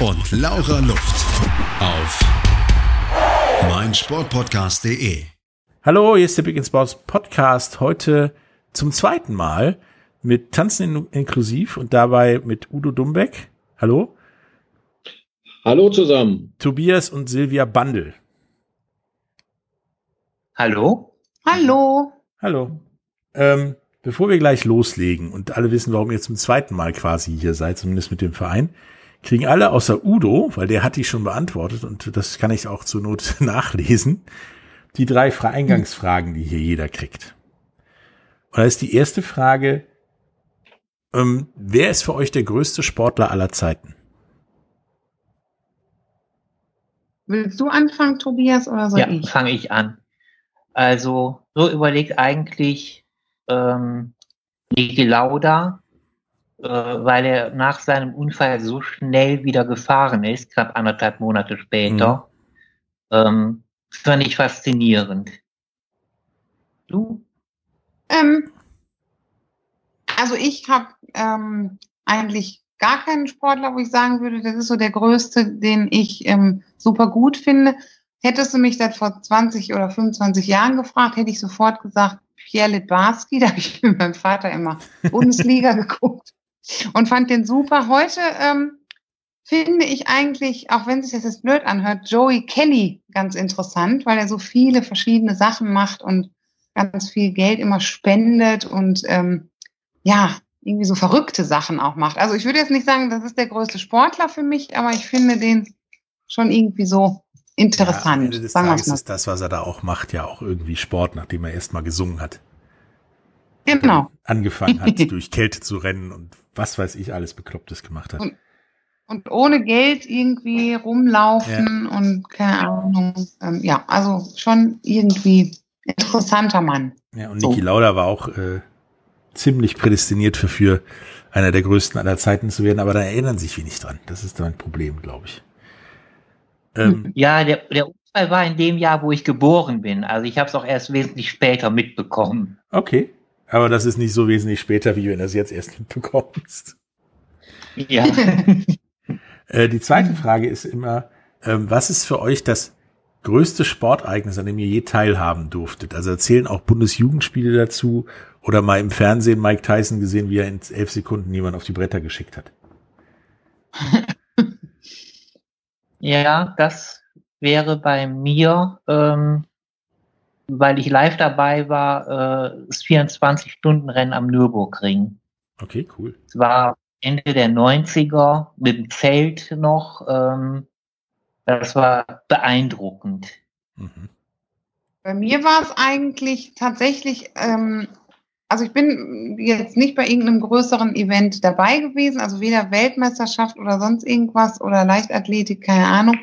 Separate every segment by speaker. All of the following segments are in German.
Speaker 1: und Laura Luft. Auf meinsportpodcast.de.
Speaker 2: Hallo, hier ist der Big in Sports Podcast. Heute zum zweiten Mal mit Tanzen inklusiv und dabei mit Udo Dumbeck. Hallo.
Speaker 3: Hallo zusammen.
Speaker 2: Tobias und Silvia Bandel.
Speaker 4: Hallo.
Speaker 5: Hallo.
Speaker 2: Hallo. Ähm, bevor wir gleich loslegen und alle wissen, warum ihr zum zweiten Mal quasi hier seid, zumindest mit dem Verein, kriegen alle außer Udo, weil der hat die schon beantwortet und das kann ich auch zur Not nachlesen, die drei Eingangsfragen, die hier jeder kriegt. Und da ist die erste Frage, ähm, wer ist für euch der größte Sportler aller Zeiten?
Speaker 5: Willst du anfangen, Tobias, oder soll
Speaker 4: ja,
Speaker 5: ich?
Speaker 4: fange ich an. Also, so überlegt eigentlich ähm, Niki Lauda, weil er nach seinem Unfall so schnell wieder gefahren ist, knapp anderthalb Monate später. Mhm. Ähm, fand ich faszinierend.
Speaker 5: Du? Ähm, also ich habe ähm, eigentlich gar keinen Sportler, wo ich sagen würde, das ist so der größte, den ich ähm, super gut finde. Hättest du mich das vor 20 oder 25 Jahren gefragt, hätte ich sofort gesagt, Pierre Litbarski, da habe ich mit meinem Vater immer Bundesliga geguckt und fand den super. Heute ähm, finde ich eigentlich, auch wenn sich das jetzt blöd anhört, Joey Kelly ganz interessant, weil er so viele verschiedene Sachen macht und ganz viel Geld immer spendet und ähm, ja, irgendwie so verrückte Sachen auch macht. Also ich würde jetzt nicht sagen, das ist der größte Sportler für mich, aber ich finde den schon irgendwie so interessant. Ja, am
Speaker 2: Ende des sagen Tages ist das, was er da auch macht, ja auch irgendwie Sport, nachdem er erst mal gesungen hat.
Speaker 5: Genau.
Speaker 2: Angefangen hat, durch Kälte zu rennen und was weiß ich alles Beklopptes gemacht hat.
Speaker 5: Und, und ohne Geld irgendwie rumlaufen ja. und keine Ahnung. Ähm, ja, also schon irgendwie interessanter Mann.
Speaker 2: Ja, und Niki so. Lauda war auch äh, ziemlich prädestiniert für, für einer der größten aller Zeiten zu werden, aber da erinnern sich wenig dran. Das ist mein Problem, glaube ich.
Speaker 4: Ähm, ja, der, der Unfall war in dem Jahr, wo ich geboren bin. Also ich habe es auch erst wesentlich später mitbekommen.
Speaker 2: Okay, aber das ist nicht so wesentlich später, wie wenn du es jetzt erst mitbekommst.
Speaker 4: Ja.
Speaker 2: äh, die zweite Frage ist immer, ähm, was ist für euch das größte Sportereignis, an dem ihr je teilhaben durftet? Also erzählen auch Bundesjugendspiele dazu oder mal im Fernsehen Mike Tyson gesehen, wie er in elf Sekunden jemand auf die Bretter geschickt hat?
Speaker 4: ja, das wäre bei mir, ähm, weil ich live dabei war, äh, das 24-Stunden-Rennen am Nürburgring.
Speaker 2: Okay, cool.
Speaker 4: Es war Ende der 90er mit dem Zelt noch. Ähm, das war beeindruckend. Mhm.
Speaker 5: Bei mir war es eigentlich tatsächlich, ähm, also ich bin jetzt nicht bei irgendeinem größeren Event dabei gewesen, also weder Weltmeisterschaft oder sonst irgendwas oder Leichtathletik, keine Ahnung.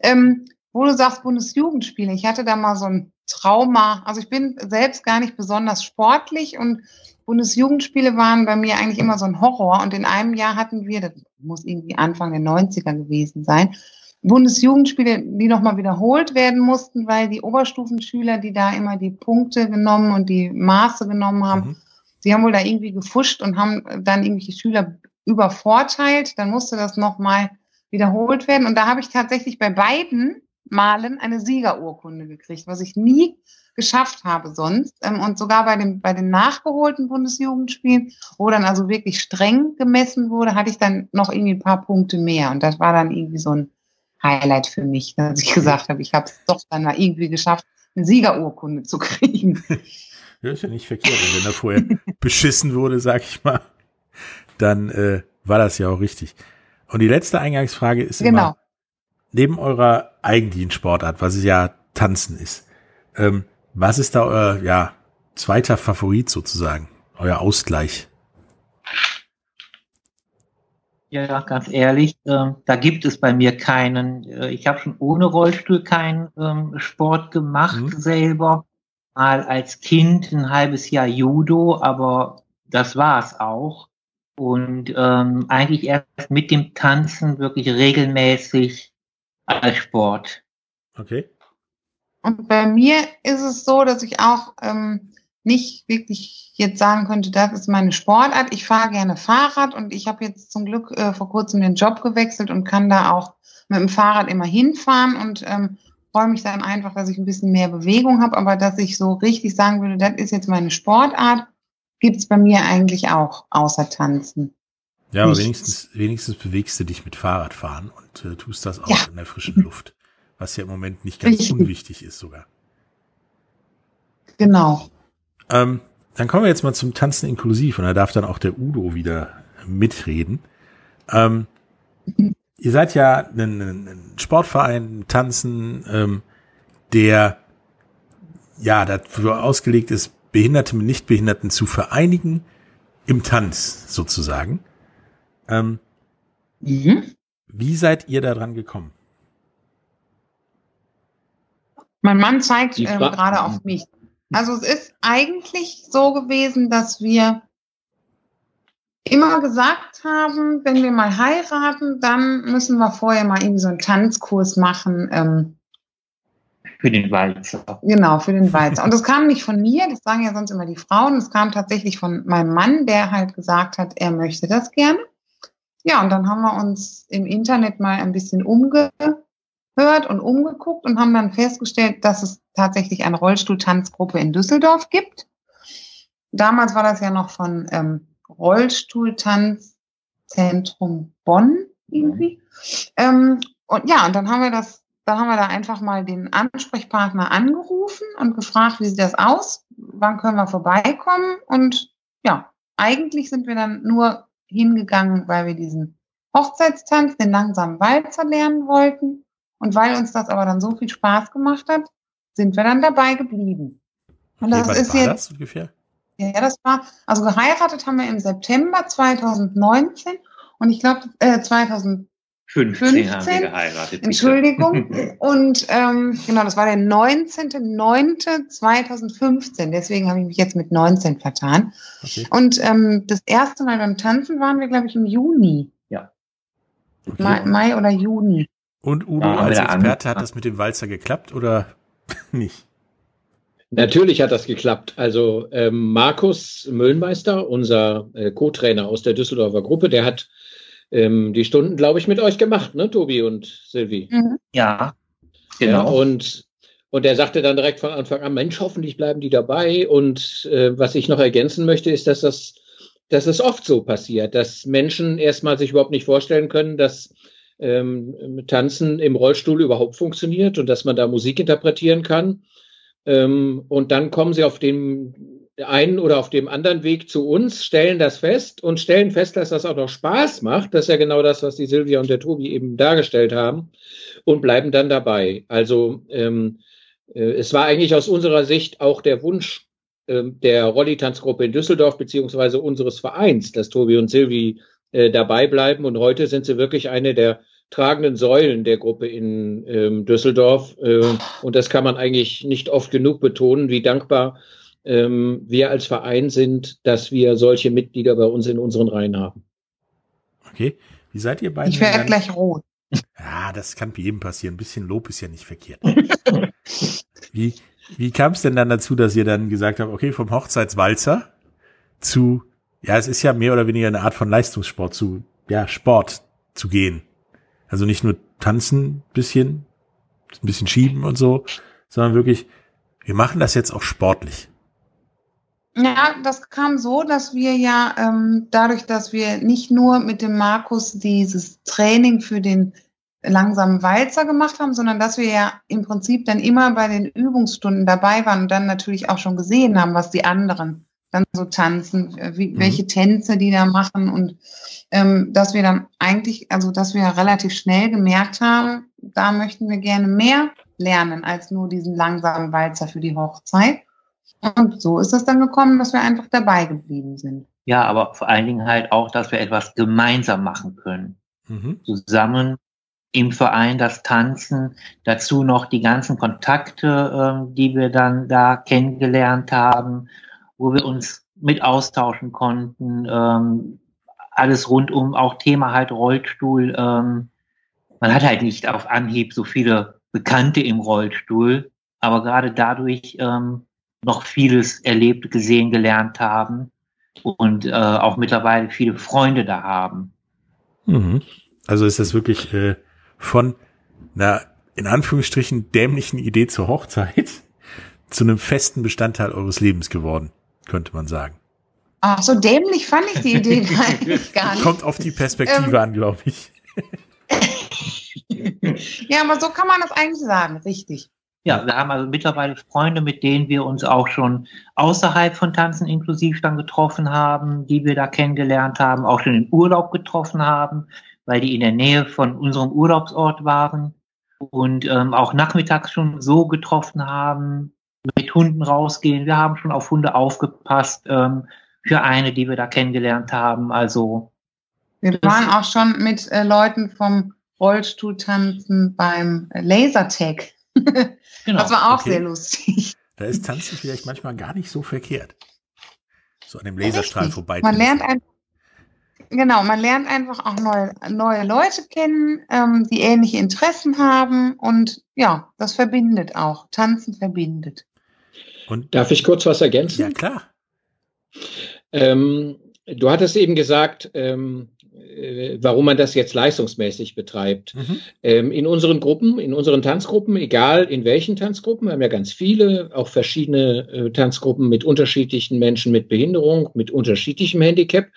Speaker 5: Ähm, wo du sagst Bundesjugendspiele, ich hatte da mal so ein Trauma. Also ich bin selbst gar nicht besonders sportlich und Bundesjugendspiele waren bei mir eigentlich immer so ein Horror. Und in einem Jahr hatten wir, das muss irgendwie Anfang der 90er gewesen sein, Bundesjugendspiele, die nochmal wiederholt werden mussten, weil die Oberstufenschüler, die da immer die Punkte genommen und die Maße genommen haben, mhm. sie haben wohl da irgendwie gefuscht und haben dann irgendwelche Schüler übervorteilt. Dann musste das nochmal wiederholt werden. Und da habe ich tatsächlich bei beiden Malen eine Siegerurkunde gekriegt, was ich nie geschafft habe sonst. Ähm, und sogar bei, dem, bei den nachgeholten Bundesjugendspielen, wo dann also wirklich streng gemessen wurde, hatte ich dann noch irgendwie ein paar Punkte mehr. Und das war dann irgendwie so ein Highlight für mich, dass ich gesagt habe, ich habe es doch dann mal irgendwie geschafft, eine Siegerurkunde zu kriegen.
Speaker 2: Ja, ist ja nicht verkehrt. Und wenn er vorher beschissen wurde, sag ich mal, dann äh, war das ja auch richtig. Und die letzte Eingangsfrage ist genau. immer, neben eurer eigentlichen Sportart, was es ja Tanzen ist, ähm, was ist da euer ja, zweiter Favorit sozusagen, euer Ausgleich?
Speaker 4: Ja, ganz ehrlich, äh, da gibt es bei mir keinen. Äh, ich habe schon ohne Rollstuhl keinen ähm, Sport gemacht mhm. selber. Mal als Kind ein halbes Jahr Judo, aber das war es auch. Und ähm, eigentlich erst mit dem Tanzen wirklich regelmäßig als Sport.
Speaker 2: Okay.
Speaker 5: Und bei mir ist es so, dass ich auch ähm, nicht wirklich jetzt sagen könnte, das ist meine Sportart. Ich fahre gerne Fahrrad und ich habe jetzt zum Glück äh, vor kurzem den Job gewechselt und kann da auch mit dem Fahrrad immer hinfahren und ähm, freue mich dann einfach, dass ich ein bisschen mehr Bewegung habe, aber dass ich so richtig sagen würde, das ist jetzt meine Sportart, gibt's bei mir eigentlich auch, außer Tanzen.
Speaker 2: Ja, aber wenigstens, wenigstens bewegst du dich mit Fahrradfahren und äh, tust das auch ja. in der frischen Luft, was ja im Moment nicht ganz richtig. unwichtig ist sogar.
Speaker 5: Genau.
Speaker 2: Ähm, dann kommen wir jetzt mal zum Tanzen inklusiv und da darf dann auch der Udo wieder mitreden. Ähm, ihr seid ja ein, ein Sportverein, Tanzen, ähm, der ja dafür ausgelegt ist, Behinderte mit Nichtbehinderten zu vereinigen im Tanz sozusagen. Ähm, mhm. Wie seid ihr da dran gekommen?
Speaker 5: Mein Mann zeigt ähm, gerade auf mich. Also es ist eigentlich so gewesen, dass wir immer gesagt haben, wenn wir mal heiraten, dann müssen wir vorher mal irgendwie so einen Tanzkurs machen. Ähm,
Speaker 4: für den Walzer.
Speaker 5: Genau, für den Walzer. Und das kam nicht von mir, das sagen ja sonst immer die Frauen, das kam tatsächlich von meinem Mann, der halt gesagt hat, er möchte das gerne. Ja, und dann haben wir uns im Internet mal ein bisschen umge gehört und umgeguckt und haben dann festgestellt, dass es tatsächlich eine Rollstuhltanzgruppe in Düsseldorf gibt. Damals war das ja noch von ähm, Rollstuhltanzzentrum Bonn irgendwie. Ähm, und ja, und dann haben wir das, dann haben wir da einfach mal den Ansprechpartner angerufen und gefragt, wie sieht das aus? Wann können wir vorbeikommen? Und ja, eigentlich sind wir dann nur hingegangen, weil wir diesen Hochzeitstanz, den langsamen Walzer lernen wollten. Und weil uns das aber dann so viel Spaß gemacht hat, sind wir dann dabei geblieben.
Speaker 2: Und okay, das ist jetzt das ungefähr?
Speaker 5: Ja, das war, also geheiratet haben wir im September 2019 und ich glaube äh, 2015 15 haben wir geheiratet. Entschuldigung. und ähm, genau, das war der 19.09.2015. Deswegen habe ich mich jetzt mit 19 vertan. Okay. Und ähm, das erste Mal beim Tanzen waren wir, glaube ich, im Juni.
Speaker 4: Ja.
Speaker 5: Okay. Mai, Mai oder Juni.
Speaker 2: Und Udo ja, als Experte hat das mit dem Walzer geklappt oder nicht?
Speaker 3: Natürlich hat das geklappt. Also ähm, Markus Müllenmeister, unser äh, Co-Trainer aus der Düsseldorfer Gruppe, der hat ähm, die Stunden, glaube ich, mit euch gemacht, ne, Tobi und Silvi?
Speaker 4: Mhm. Ja,
Speaker 3: genau. Ja, und, und er sagte dann direkt von Anfang an, Mensch, hoffentlich bleiben die dabei. Und äh, was ich noch ergänzen möchte, ist, dass das, dass es oft so passiert, dass Menschen erstmal sich überhaupt nicht vorstellen können, dass ähm, Tanzen im Rollstuhl überhaupt funktioniert und dass man da Musik interpretieren kann. Ähm, und dann kommen sie auf dem einen oder auf dem anderen Weg zu uns, stellen das fest und stellen fest, dass das auch noch Spaß macht. Das ist ja genau das, was die Silvia und der Tobi eben dargestellt haben und bleiben dann dabei. Also ähm, äh, es war eigentlich aus unserer Sicht auch der Wunsch äh, der Rolli-Tanzgruppe in Düsseldorf beziehungsweise unseres Vereins, dass Tobi und Silvi äh, dabei bleiben. Und heute sind sie wirklich eine der tragenden Säulen der Gruppe in ähm, Düsseldorf. Äh, und das kann man eigentlich nicht oft genug betonen, wie dankbar ähm, wir als Verein sind, dass wir solche Mitglieder bei uns in unseren Reihen haben.
Speaker 2: Okay. Wie seid ihr beiden?
Speaker 5: Ich werde gleich rot.
Speaker 2: Ja, das kann jedem passieren. Ein bisschen Lob ist ja nicht verkehrt. wie wie kam es denn dann dazu, dass ihr dann gesagt habt, okay, vom Hochzeitswalzer zu, ja, es ist ja mehr oder weniger eine Art von Leistungssport zu, ja, Sport zu gehen? Also nicht nur tanzen, bisschen, ein bisschen schieben und so, sondern wirklich, wir machen das jetzt auch sportlich.
Speaker 5: Ja, das kam so, dass wir ja ähm, dadurch, dass wir nicht nur mit dem Markus dieses Training für den langsamen Walzer gemacht haben, sondern dass wir ja im Prinzip dann immer bei den Übungsstunden dabei waren und dann natürlich auch schon gesehen haben, was die anderen dann so tanzen, wie, mhm. welche Tänze die da machen und ähm, dass wir dann eigentlich, also dass wir relativ schnell gemerkt haben, da möchten wir gerne mehr lernen als nur diesen langsamen Walzer für die Hochzeit. Und so ist es dann gekommen, dass wir einfach dabei geblieben sind.
Speaker 4: Ja, aber vor allen Dingen halt auch, dass wir etwas gemeinsam machen können. Mhm. Zusammen im Verein das Tanzen, dazu noch die ganzen Kontakte, äh, die wir dann da kennengelernt haben, wo wir uns mit austauschen konnten, ähm, alles rundum, auch Thema halt Rollstuhl. Ähm, man hat halt nicht auf Anhieb so viele Bekannte im Rollstuhl, aber gerade dadurch ähm, noch vieles erlebt, gesehen, gelernt haben und äh, auch mittlerweile viele Freunde da haben.
Speaker 2: Mhm. Also ist das wirklich äh, von einer in Anführungsstrichen dämlichen Idee zur Hochzeit zu einem festen Bestandteil eures Lebens geworden, könnte man sagen.
Speaker 5: Ach, so dämlich fand ich die Idee eigentlich gar nicht.
Speaker 2: Kommt auf die Perspektive ähm, an, glaube ich.
Speaker 5: ja, aber so kann man das eigentlich sagen, richtig.
Speaker 4: Ja, wir haben also mittlerweile Freunde, mit denen wir uns auch schon außerhalb von Tanzen inklusiv dann getroffen haben, die wir da kennengelernt haben, auch schon im Urlaub getroffen haben, weil die in der Nähe von unserem Urlaubsort waren und ähm, auch nachmittags schon so getroffen haben, mit Hunden rausgehen. Wir haben schon auf Hunde aufgepasst ähm, für eine, die wir da kennengelernt haben. Also
Speaker 5: wir waren auch schon mit äh, Leuten vom Rollstuhltanzen beim Lasertag. genau. Das war auch okay. sehr lustig.
Speaker 2: Da ist Tanzen vielleicht manchmal gar nicht so verkehrt. So an dem Laserstrahl Richtig. vorbei.
Speaker 5: Man lernt einfach, genau, man lernt einfach auch neue, neue Leute kennen, ähm, die ähnliche Interessen haben und ja, das verbindet auch. Tanzen verbindet.
Speaker 3: Und Darf ich kurz was ergänzen?
Speaker 2: Ja, klar.
Speaker 3: Ähm, du hattest eben gesagt, ähm, äh, warum man das jetzt leistungsmäßig betreibt. Mhm. Ähm, in unseren Gruppen, in unseren Tanzgruppen, egal in welchen Tanzgruppen, wir haben ja ganz viele, auch verschiedene äh, Tanzgruppen mit unterschiedlichen Menschen mit Behinderung, mit unterschiedlichem Handicap,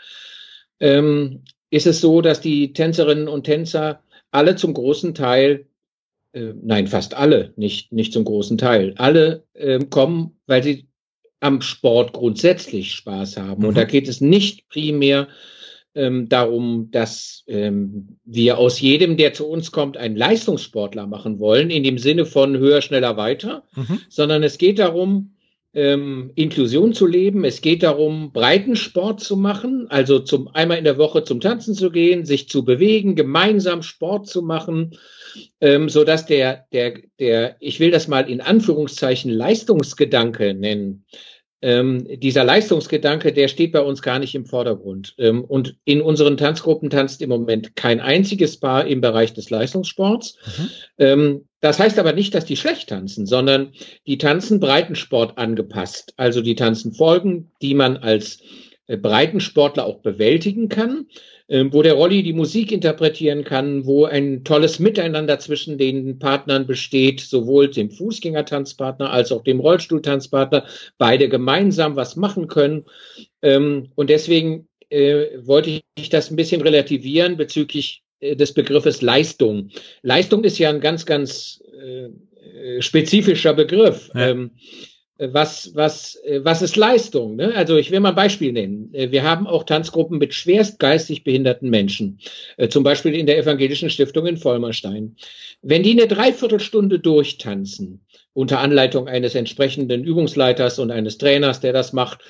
Speaker 3: ähm, ist es so, dass die Tänzerinnen und Tänzer alle zum großen Teil äh, nein, fast alle, nicht, nicht zum großen Teil. Alle äh, kommen, weil sie am Sport grundsätzlich Spaß haben. Mhm. Und da geht es nicht primär ähm, darum, dass ähm, wir aus jedem, der zu uns kommt, einen Leistungssportler machen wollen, in dem Sinne von höher, schneller, weiter, mhm. sondern es geht darum, ähm, Inklusion zu leben. Es geht darum, Breitensport zu machen, also zum einmal in der Woche zum Tanzen zu gehen, sich zu bewegen, gemeinsam Sport zu machen, ähm, so dass der der der ich will das mal in Anführungszeichen Leistungsgedanke nennen, ähm, dieser Leistungsgedanke, der steht bei uns gar nicht im Vordergrund. Ähm, und in unseren Tanzgruppen tanzt im Moment kein einziges Paar im Bereich des Leistungssports. Mhm. Ähm, das heißt aber nicht, dass die schlecht tanzen, sondern die tanzen Breitensport angepasst. Also die tanzen Folgen, die man als Breitensportler auch bewältigen kann. Ähm, wo der Rolli die Musik interpretieren kann, wo ein tolles Miteinander zwischen den Partnern besteht, sowohl dem Fußgängertanzpartner als auch dem Rollstuhltanzpartner, beide gemeinsam was machen können. Ähm, und deswegen äh, wollte ich das ein bisschen relativieren bezüglich äh, des Begriffes Leistung. Leistung ist ja ein ganz, ganz äh, spezifischer Begriff. Ja. Ähm, was, was, was ist Leistung? Ne? Also ich will mal ein Beispiel nennen. Wir haben auch Tanzgruppen mit schwerst geistig behinderten Menschen, äh, zum Beispiel in der Evangelischen Stiftung in Vollmerstein. Wenn die eine Dreiviertelstunde durchtanzen, unter Anleitung eines entsprechenden Übungsleiters und eines Trainers, der das macht,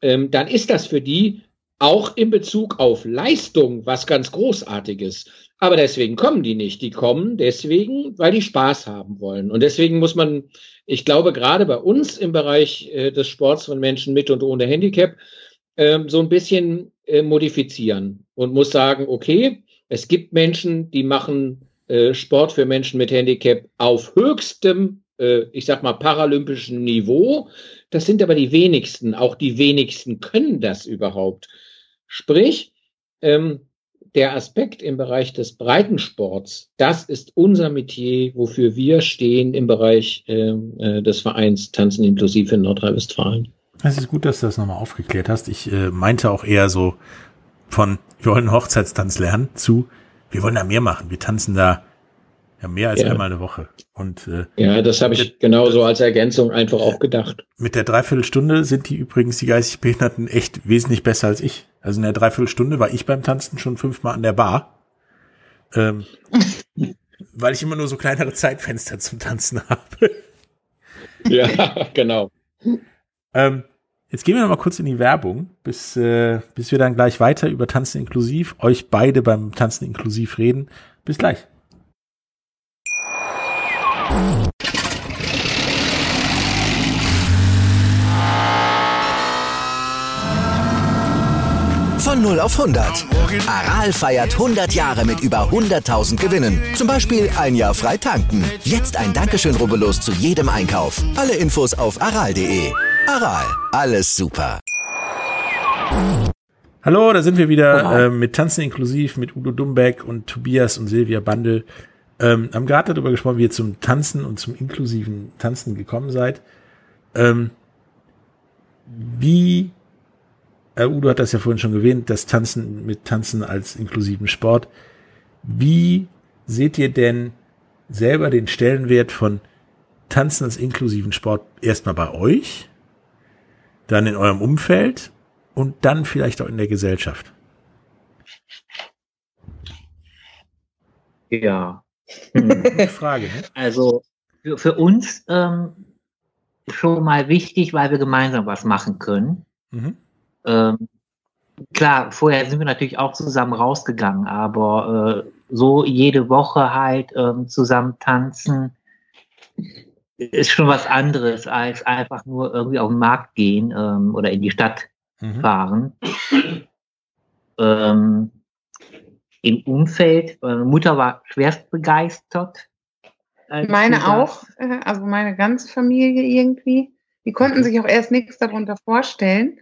Speaker 3: ähm, dann ist das für die auch in Bezug auf Leistung was ganz Großartiges. Aber deswegen kommen die nicht. Die kommen deswegen, weil die Spaß haben wollen. Und deswegen muss man, ich glaube, gerade bei uns im Bereich äh, des Sports von Menschen mit und ohne Handicap äh, so ein bisschen äh, modifizieren und muss sagen, okay, es gibt Menschen, die machen äh, Sport für Menschen mit Handicap auf höchstem, äh, ich sag mal, paralympischen Niveau. Das sind aber die wenigsten. Auch die wenigsten können das überhaupt. Sprich, ähm, der Aspekt im Bereich des Breitensports, das ist unser Metier, wofür wir stehen im Bereich äh, äh des Vereins Tanzen inklusiv in Nordrhein-Westfalen.
Speaker 2: Es ist gut, dass du das nochmal aufgeklärt hast. Ich äh, meinte auch eher so von, wir wollen Hochzeitstanz lernen zu, wir wollen da mehr machen. Wir tanzen da ja, mehr als ja. einmal eine Woche. Und, äh,
Speaker 3: ja, das habe ich genauso als Ergänzung einfach auch gedacht.
Speaker 2: Mit der Dreiviertelstunde sind die übrigens, die geistig Behinderten, echt wesentlich besser als ich. Also in der Dreiviertelstunde war ich beim Tanzen schon fünfmal an der Bar. Ähm, weil ich immer nur so kleinere Zeitfenster zum Tanzen habe.
Speaker 3: ja, genau.
Speaker 2: Ähm, Jetzt gehen wir noch mal kurz in die Werbung, bis, äh, bis wir dann gleich weiter über Tanzen inklusiv, euch beide beim Tanzen inklusiv reden. Bis gleich.
Speaker 6: 0 auf 100. Aral feiert 100 Jahre mit über 100.000 Gewinnen. Zum Beispiel ein Jahr frei tanken. Jetzt ein Dankeschön, rubbellos zu jedem Einkauf. Alle Infos auf aral.de. Aral, alles super.
Speaker 2: Hallo, da sind wir wieder äh, mit Tanzen inklusiv, mit Udo Dumbeck und Tobias und Silvia Bandel. Ähm, haben gerade darüber gesprochen, wie ihr zum Tanzen und zum inklusiven Tanzen gekommen seid. Ähm, wie äh, Udo hat das ja vorhin schon erwähnt, das Tanzen mit Tanzen als inklusiven Sport. Wie seht ihr denn selber den Stellenwert von Tanzen als inklusiven Sport erstmal bei euch, dann in eurem Umfeld und dann vielleicht auch in der Gesellschaft?
Speaker 4: Ja.
Speaker 2: Frage, ne?
Speaker 4: Also für, für uns ähm, schon mal wichtig, weil wir gemeinsam was machen können. Mhm. Ähm, klar, vorher sind wir natürlich auch zusammen rausgegangen, aber äh, so jede Woche halt ähm, zusammen tanzen ist schon was anderes als einfach nur irgendwie auf den Markt gehen ähm, oder in die Stadt mhm. fahren. Ähm, Im Umfeld, meine Mutter war schwerst begeistert.
Speaker 5: Meine auch, äh, also meine ganze Familie irgendwie. Die konnten sich auch erst nichts darunter vorstellen.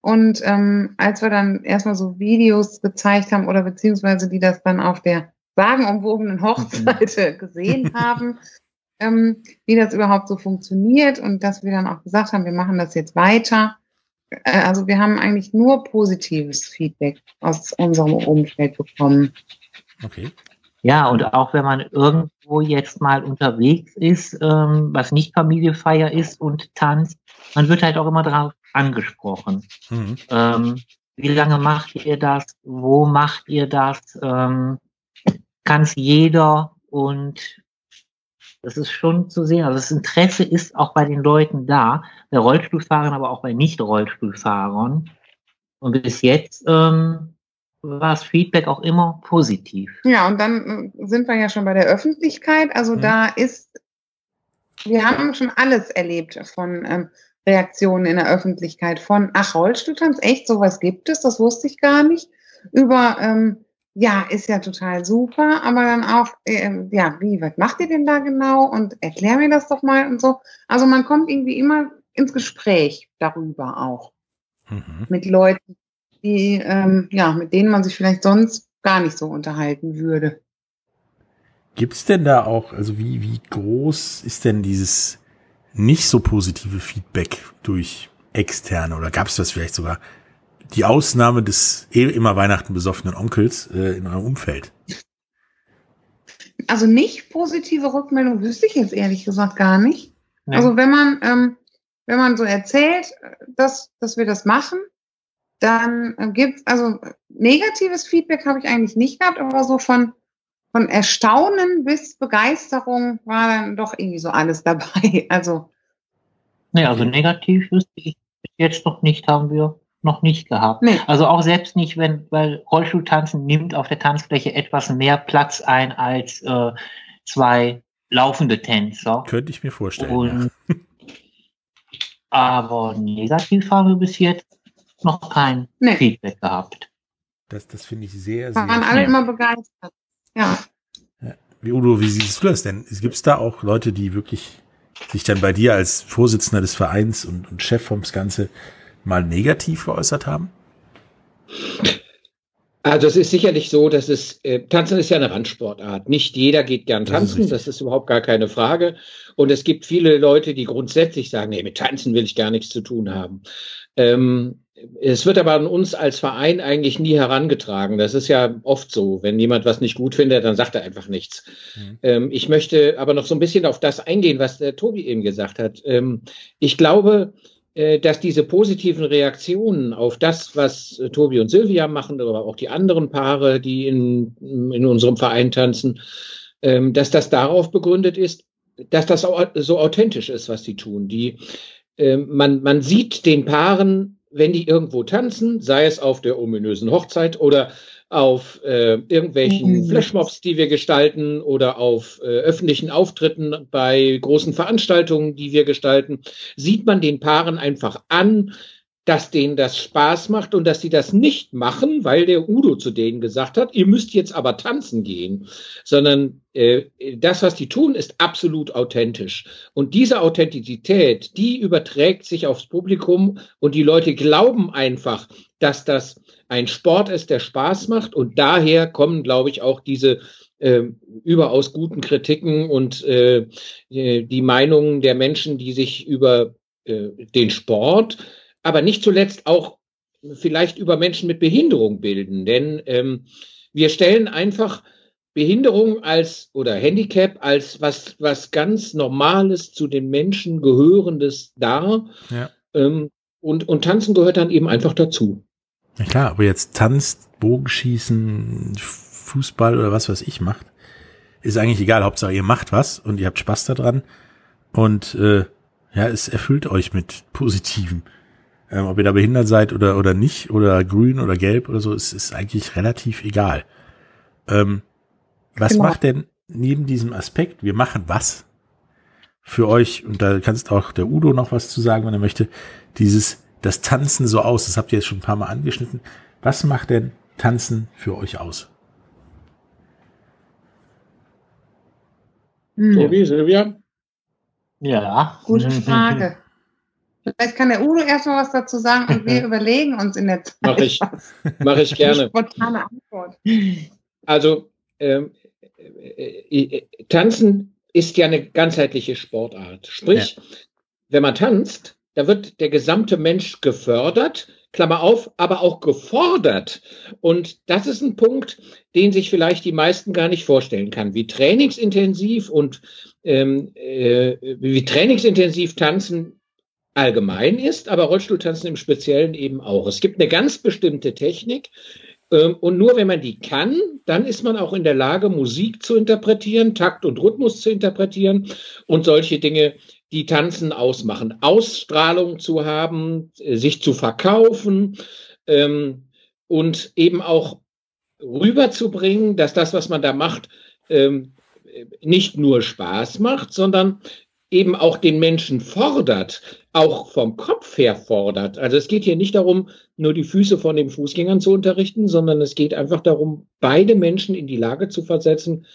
Speaker 5: Und ähm, als wir dann erstmal so Videos gezeigt haben oder beziehungsweise die das dann auf der sagenumwobenen Hochseite mhm. gesehen haben, ähm, wie das überhaupt so funktioniert und dass wir dann auch gesagt haben, wir machen das jetzt weiter. Äh, also wir haben eigentlich nur positives Feedback aus unserem Umfeld bekommen.
Speaker 4: Okay. Ja, und auch wenn man irgendwo jetzt mal unterwegs ist, ähm, was nicht Familiefeier ist und tanzt, man wird halt auch immer darauf angesprochen. Mhm. Ähm, wie lange macht ihr das? Wo macht ihr das? Ähm, Kann es jeder? Und das ist schon zu sehen. Also das Interesse ist auch bei den Leuten da, bei Rollstuhlfahrern, aber auch bei Nicht-Rollstuhlfahrern. Und bis jetzt ähm, war das Feedback auch immer positiv.
Speaker 5: Ja, und dann äh, sind wir ja schon bei der Öffentlichkeit. Also mhm. da ist, wir haben schon alles erlebt von ähm, Reaktionen in der Öffentlichkeit von, ach, Rollstuhltanz, echt, sowas gibt es, das wusste ich gar nicht, über, ähm, ja, ist ja total super, aber dann auch, äh, ja, wie, was macht ihr denn da genau und erklär mir das doch mal und so. Also man kommt irgendwie immer ins Gespräch darüber auch mhm. mit Leuten, die, ähm, ja, mit denen man sich vielleicht sonst gar nicht so unterhalten würde.
Speaker 2: Gibt's denn da auch, also wie, wie groß ist denn dieses nicht so positive Feedback durch externe oder gab es das vielleicht sogar die Ausnahme des eh immer Weihnachten besoffenen Onkels äh, in eurem Umfeld?
Speaker 5: Also nicht positive Rückmeldung wüsste ich jetzt ehrlich gesagt gar nicht. Nee. Also wenn man ähm, wenn man so erzählt, dass dass wir das machen, dann äh, gibt's also negatives Feedback habe ich eigentlich nicht gehabt, aber so von von Erstaunen bis Begeisterung war dann doch irgendwie so alles dabei. Also.
Speaker 4: Nee, also negativ wüsste ich jetzt noch nicht, haben wir noch nicht gehabt. Nee. Also auch selbst nicht, wenn, weil Rollstuhltanzen nimmt auf der Tanzfläche etwas mehr Platz ein als äh, zwei laufende Tänzer.
Speaker 2: Könnte ich mir vorstellen. Und,
Speaker 4: ja. aber negativ haben wir bis jetzt noch kein nee. Feedback gehabt.
Speaker 2: Das, das finde ich sehr, sehr.
Speaker 5: Waren alle immer begeistert. Ja.
Speaker 2: Wie Udo, wie siehst du das denn? Gibt es da auch Leute, die wirklich sich dann bei dir als Vorsitzender des Vereins und, und Chef vom Ganze mal negativ geäußert haben?
Speaker 3: Also es ist sicherlich so, dass es, äh, Tanzen ist ja eine Randsportart. Nicht jeder geht gern tanzen, das ist, das ist, überhaupt gar keine Frage. Und es gibt viele Leute, die grundsätzlich sagen, nee, mit Tanzen will ich gar nichts zu tun haben. Ähm, es wird aber an uns als Verein eigentlich nie herangetragen. Das ist ja oft so. Wenn jemand was nicht gut findet, dann sagt er einfach nichts. Mhm. Ähm, ich möchte aber noch so ein bisschen auf das eingehen, was der Tobi eben gesagt hat. Ähm, ich glaube, dass diese positiven Reaktionen auf das, was äh, Tobi und Silvia machen, aber auch die anderen Paare, die in, in unserem Verein tanzen, ähm, dass das darauf begründet ist, dass das so authentisch ist, was sie tun. Die äh, man, man sieht den Paaren, wenn die irgendwo tanzen, sei es auf der ominösen Hochzeit oder auf äh, irgendwelchen mhm. Flashmobs, die wir gestalten oder auf äh, öffentlichen Auftritten bei großen Veranstaltungen, die wir gestalten, sieht man den Paaren einfach an, dass denen das Spaß macht und dass sie das nicht machen, weil der Udo zu denen gesagt hat, ihr müsst jetzt aber tanzen gehen, sondern äh, das, was die tun, ist absolut authentisch. Und diese Authentizität, die überträgt sich aufs Publikum und die Leute glauben einfach, dass das ein Sport ist, der Spaß macht und daher kommen, glaube ich, auch diese äh, überaus guten Kritiken und äh, die Meinungen der Menschen, die sich über äh, den Sport aber nicht zuletzt auch vielleicht über Menschen mit Behinderung bilden. Denn ähm, wir stellen einfach Behinderung als oder Handicap als was, was ganz Normales zu den Menschen gehörendes dar. Ja. Ähm, und, und Tanzen gehört dann eben einfach dazu.
Speaker 2: Ja klar, aber jetzt tanzt, Bogenschießen, Fußball oder was weiß ich macht, ist eigentlich egal. Hauptsache ihr macht was und ihr habt Spaß daran. Und äh, ja, es erfüllt euch mit Positiven ähm, ob ihr da behindert seid oder, oder nicht, oder grün oder gelb oder so, ist, ist eigentlich relativ egal. Ähm, was genau. macht denn neben diesem Aspekt, wir machen was für euch, und da kannst auch der Udo noch was zu sagen, wenn er möchte, dieses, das Tanzen so aus, das habt ihr jetzt schon ein paar Mal angeschnitten. Was macht denn Tanzen für euch aus?
Speaker 3: Tobi, Silvia?
Speaker 5: Ja. Gute Frage. Vielleicht kann der Udo erstmal was dazu sagen und wir überlegen uns in der Zeit.
Speaker 3: Mache ich, mach ich gerne. Spontane Antwort. Also, ähm, äh, äh, Tanzen ist ja eine ganzheitliche Sportart. Sprich, ja. wenn man tanzt, da wird der gesamte Mensch gefördert, Klammer auf, aber auch gefordert. Und das ist ein Punkt, den sich vielleicht die meisten gar nicht vorstellen kann, wie trainingsintensiv und ähm, äh, wie trainingsintensiv Tanzen allgemein ist, aber Rollstuhltanzen im Speziellen eben auch. Es gibt eine ganz bestimmte Technik, ähm, und nur wenn man die kann, dann ist man auch in der Lage, Musik zu interpretieren, Takt und Rhythmus zu interpretieren und solche Dinge, die Tanzen ausmachen. Ausstrahlung zu haben, äh, sich zu verkaufen ähm, und eben auch rüberzubringen, dass das, was man da macht, ähm, nicht nur Spaß macht, sondern eben auch den Menschen fordert, auch vom Kopf her fordert. Also es geht hier nicht darum, nur die Füße von den Fußgängern zu unterrichten, sondern es geht einfach darum, beide Menschen in die Lage zu versetzen,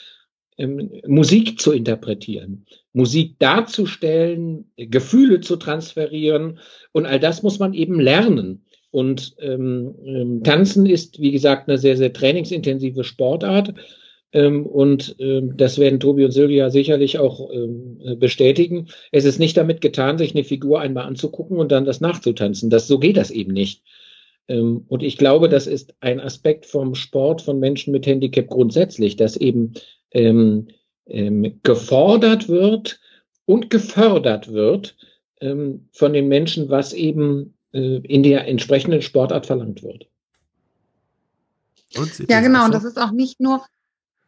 Speaker 3: ähm, Musik zu interpretieren, Musik darzustellen, Gefühle zu transferieren und all das muss man eben lernen. Und ähm, ähm Tanzen ist, wie gesagt, eine sehr, sehr trainingsintensive Sportart. Ähm, und ähm, das werden Tobi und Silvia sicherlich auch ähm, bestätigen. Es ist nicht damit getan, sich eine Figur einmal anzugucken und dann das nachzutanzen. Das, so geht das eben nicht. Ähm, und ich glaube, das ist ein Aspekt vom Sport von Menschen mit Handicap grundsätzlich, dass eben ähm, ähm, gefordert wird und gefördert wird von den Menschen, was eben äh, in der entsprechenden Sportart verlangt wird.
Speaker 5: Ja, genau. Und das ist auch nicht nur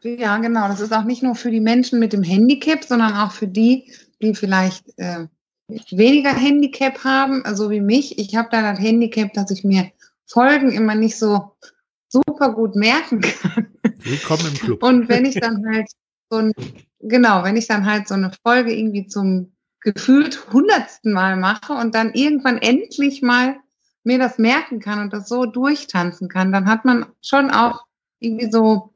Speaker 5: ja, genau. Das ist auch nicht nur für die Menschen mit dem Handicap, sondern auch für die, die vielleicht äh, weniger Handicap haben, also wie mich. Ich habe da das Handicap, dass ich mir Folgen immer nicht so super gut merken kann.
Speaker 2: Willkommen im Club.
Speaker 5: Und wenn ich dann halt so ein, genau, wenn ich dann halt so eine Folge irgendwie zum gefühlt hundertsten Mal mache und dann irgendwann endlich mal mir das merken kann und das so durchtanzen kann, dann hat man schon auch irgendwie so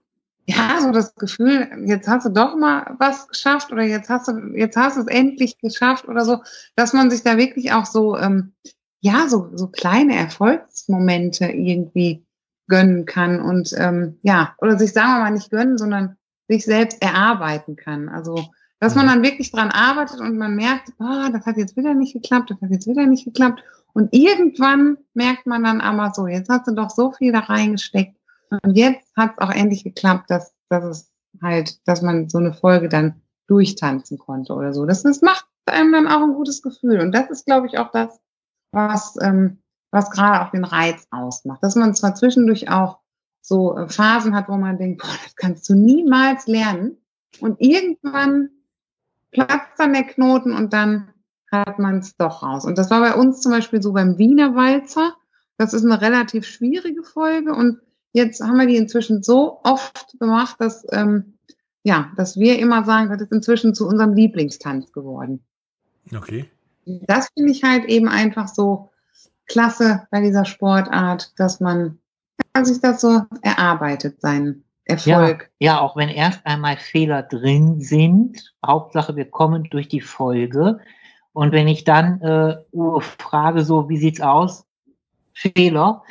Speaker 5: ja, so das Gefühl, jetzt hast du doch mal was geschafft oder jetzt hast du, jetzt hast du es endlich geschafft oder so, dass man sich da wirklich auch so, ähm, ja, so, so kleine Erfolgsmomente irgendwie gönnen kann und ähm, ja, oder sich sagen wir mal nicht gönnen, sondern sich selbst erarbeiten kann. Also, dass man dann wirklich dran arbeitet und man merkt, oh, das hat jetzt wieder nicht geklappt, das hat jetzt wieder nicht geklappt. Und irgendwann merkt man dann aber so, jetzt hast du doch so viel da reingesteckt und jetzt hat es auch endlich geklappt, dass, dass es halt, dass man so eine Folge dann durchtanzen konnte oder so. Das, das macht einem dann auch ein gutes Gefühl. Und das ist, glaube ich, auch das, was, ähm, was gerade auch den Reiz ausmacht. Dass man zwar zwischendurch auch so äh, Phasen hat, wo man denkt, boah, das kannst du niemals lernen. Und irgendwann platzt dann der Knoten und dann hat man es doch raus. Und das war bei uns zum Beispiel so beim Wiener Walzer. Das ist eine relativ schwierige Folge und jetzt haben wir die inzwischen so oft gemacht, dass, ähm, ja, dass wir immer sagen, das ist inzwischen zu unserem Lieblingstanz geworden.
Speaker 2: Okay.
Speaker 5: Das finde ich halt eben einfach so klasse bei dieser Sportart, dass man sich das so erarbeitet, seinen Erfolg.
Speaker 4: Ja, ja, auch wenn erst einmal Fehler drin sind, Hauptsache wir kommen durch die Folge. Und wenn ich dann äh, frage, so, wie sieht's aus? Fehler.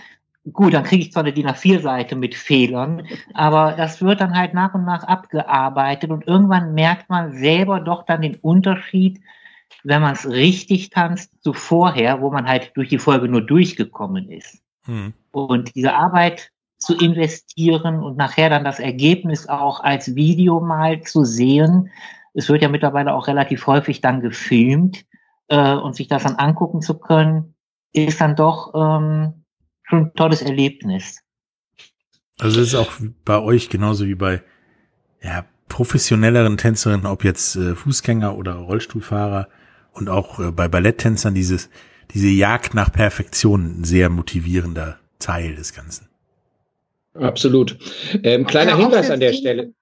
Speaker 4: Gut, dann kriege ich zwar eine DIN A4-Seite mit Fehlern, aber das wird dann halt nach und nach abgearbeitet und irgendwann merkt man selber doch dann den Unterschied, wenn man es richtig tanzt, zu vorher, wo man halt durch die Folge nur durchgekommen ist. Hm. Und diese Arbeit zu investieren und nachher dann das Ergebnis auch als Video mal zu sehen. Es wird ja mittlerweile auch relativ häufig dann gefilmt äh, und sich das dann angucken zu können, ist dann doch ähm, schon ein tolles Erlebnis.
Speaker 2: Also es ist auch bei euch genauso wie bei ja, professionelleren Tänzerinnen, ob jetzt äh, Fußgänger oder Rollstuhlfahrer und auch äh, bei Balletttänzern dieses diese Jagd nach Perfektion ein sehr motivierender Teil des Ganzen.
Speaker 3: Absolut. Ähm, kleiner Hinweis an der Stelle.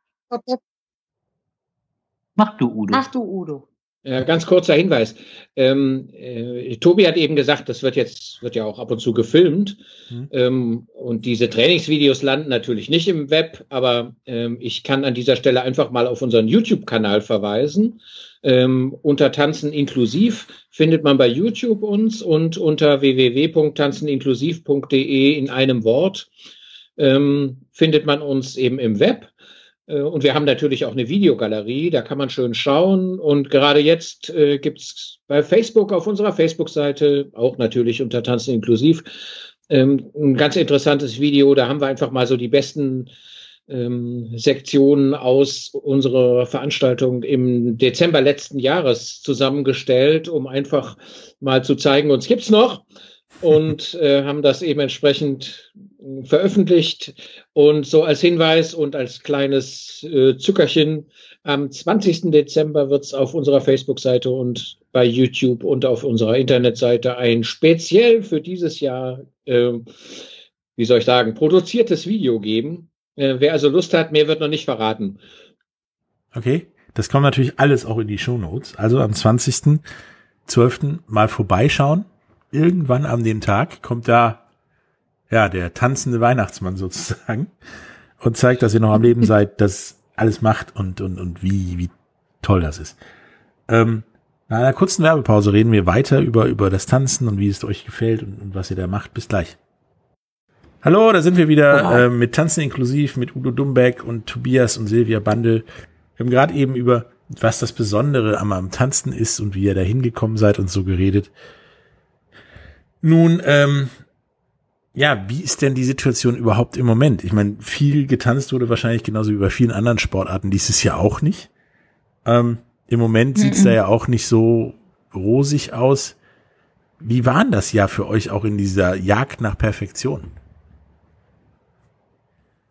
Speaker 4: Mach du, Udo.
Speaker 5: Mach du, Udo.
Speaker 3: Ja, ganz kurzer Hinweis. Ähm, äh, Tobi hat eben gesagt, das wird jetzt, wird ja auch ab und zu gefilmt. Mhm. Ähm, und diese Trainingsvideos landen natürlich nicht im Web, aber ähm, ich kann an dieser Stelle einfach mal auf unseren YouTube-Kanal verweisen. Ähm, unter Tanzen inklusiv findet man bei YouTube uns und unter www.tanzeninklusiv.de in einem Wort ähm, findet man uns eben im Web. Äh, und wir haben natürlich auch eine Videogalerie, da kann man schön schauen. Und gerade jetzt äh, gibt's bei Facebook auf unserer Facebook-Seite, auch natürlich unter Tanzen inklusiv, ähm, ein ganz interessantes Video. Da haben wir einfach mal so die besten ähm, Sektionen aus unserer Veranstaltung im Dezember letzten Jahres zusammengestellt, um einfach mal zu zeigen, uns gibt's noch und äh, haben das eben entsprechend veröffentlicht. Und so als Hinweis und als kleines äh, Zuckerchen, am 20. Dezember wird es auf unserer Facebook-Seite und bei YouTube und auf unserer Internetseite ein speziell für dieses Jahr, äh, wie soll ich sagen, produziertes Video geben. Äh, wer also Lust hat, mehr wird noch nicht verraten.
Speaker 2: Okay, das kommt natürlich alles auch in die Show Notes. Also am 20.12. mal vorbeischauen. Irgendwann an dem Tag kommt da ja, der tanzende Weihnachtsmann sozusagen und zeigt, dass ihr noch am Leben seid, das alles macht und, und, und wie, wie toll das ist. Ähm, nach einer kurzen Werbepause reden wir weiter über, über das Tanzen und wie es euch gefällt und, und was ihr da macht. Bis gleich. Hallo, da sind wir wieder äh, mit Tanzen inklusiv, mit Udo Dumbeck und Tobias und Silvia Bandel. Wir haben gerade eben über, was das Besondere am, am Tanzen ist und wie ihr da hingekommen seid und so geredet. Nun, ähm, ja, wie ist denn die Situation überhaupt im Moment? Ich meine, viel getanzt wurde wahrscheinlich genauso wie bei vielen anderen Sportarten dieses Jahr auch nicht. Ähm, Im Moment sieht's mm -mm. da ja auch nicht so rosig aus. Wie war denn das Jahr für euch auch in dieser Jagd nach Perfektion?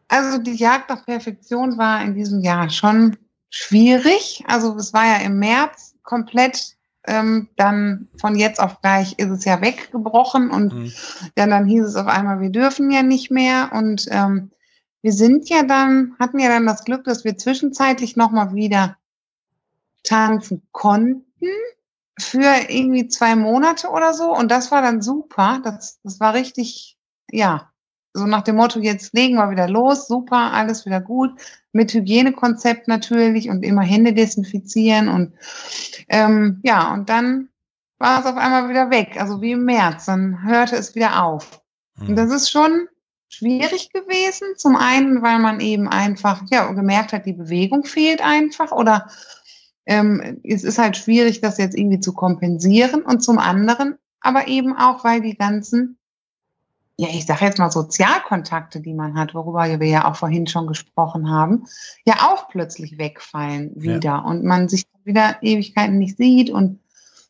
Speaker 5: Also die Jagd nach Perfektion war in diesem Jahr schon schwierig. Also es war ja im März komplett ähm, dann von jetzt auf gleich ist es ja weggebrochen und mhm. ja, dann hieß es auf einmal, wir dürfen ja nicht mehr und ähm, wir sind ja dann, hatten ja dann das Glück, dass wir zwischenzeitlich nochmal wieder tanzen konnten für irgendwie zwei Monate oder so und das war dann super, das, das war richtig, ja, so nach dem Motto, jetzt legen wir wieder los, super, alles wieder gut, mit Hygienekonzept natürlich und immer Hände desinfizieren und ähm, ja, und dann war es auf einmal wieder weg, also wie im März, dann hörte es wieder auf. Mhm. Und das ist schon schwierig gewesen, zum einen, weil man eben einfach, ja, gemerkt hat, die Bewegung fehlt einfach oder ähm, es ist halt schwierig, das jetzt irgendwie zu kompensieren und zum anderen aber eben auch, weil die ganzen ja, ich sage jetzt mal Sozialkontakte, die man hat, worüber wir ja auch vorhin schon gesprochen haben, ja auch plötzlich wegfallen wieder ja. und man sich wieder Ewigkeiten nicht sieht und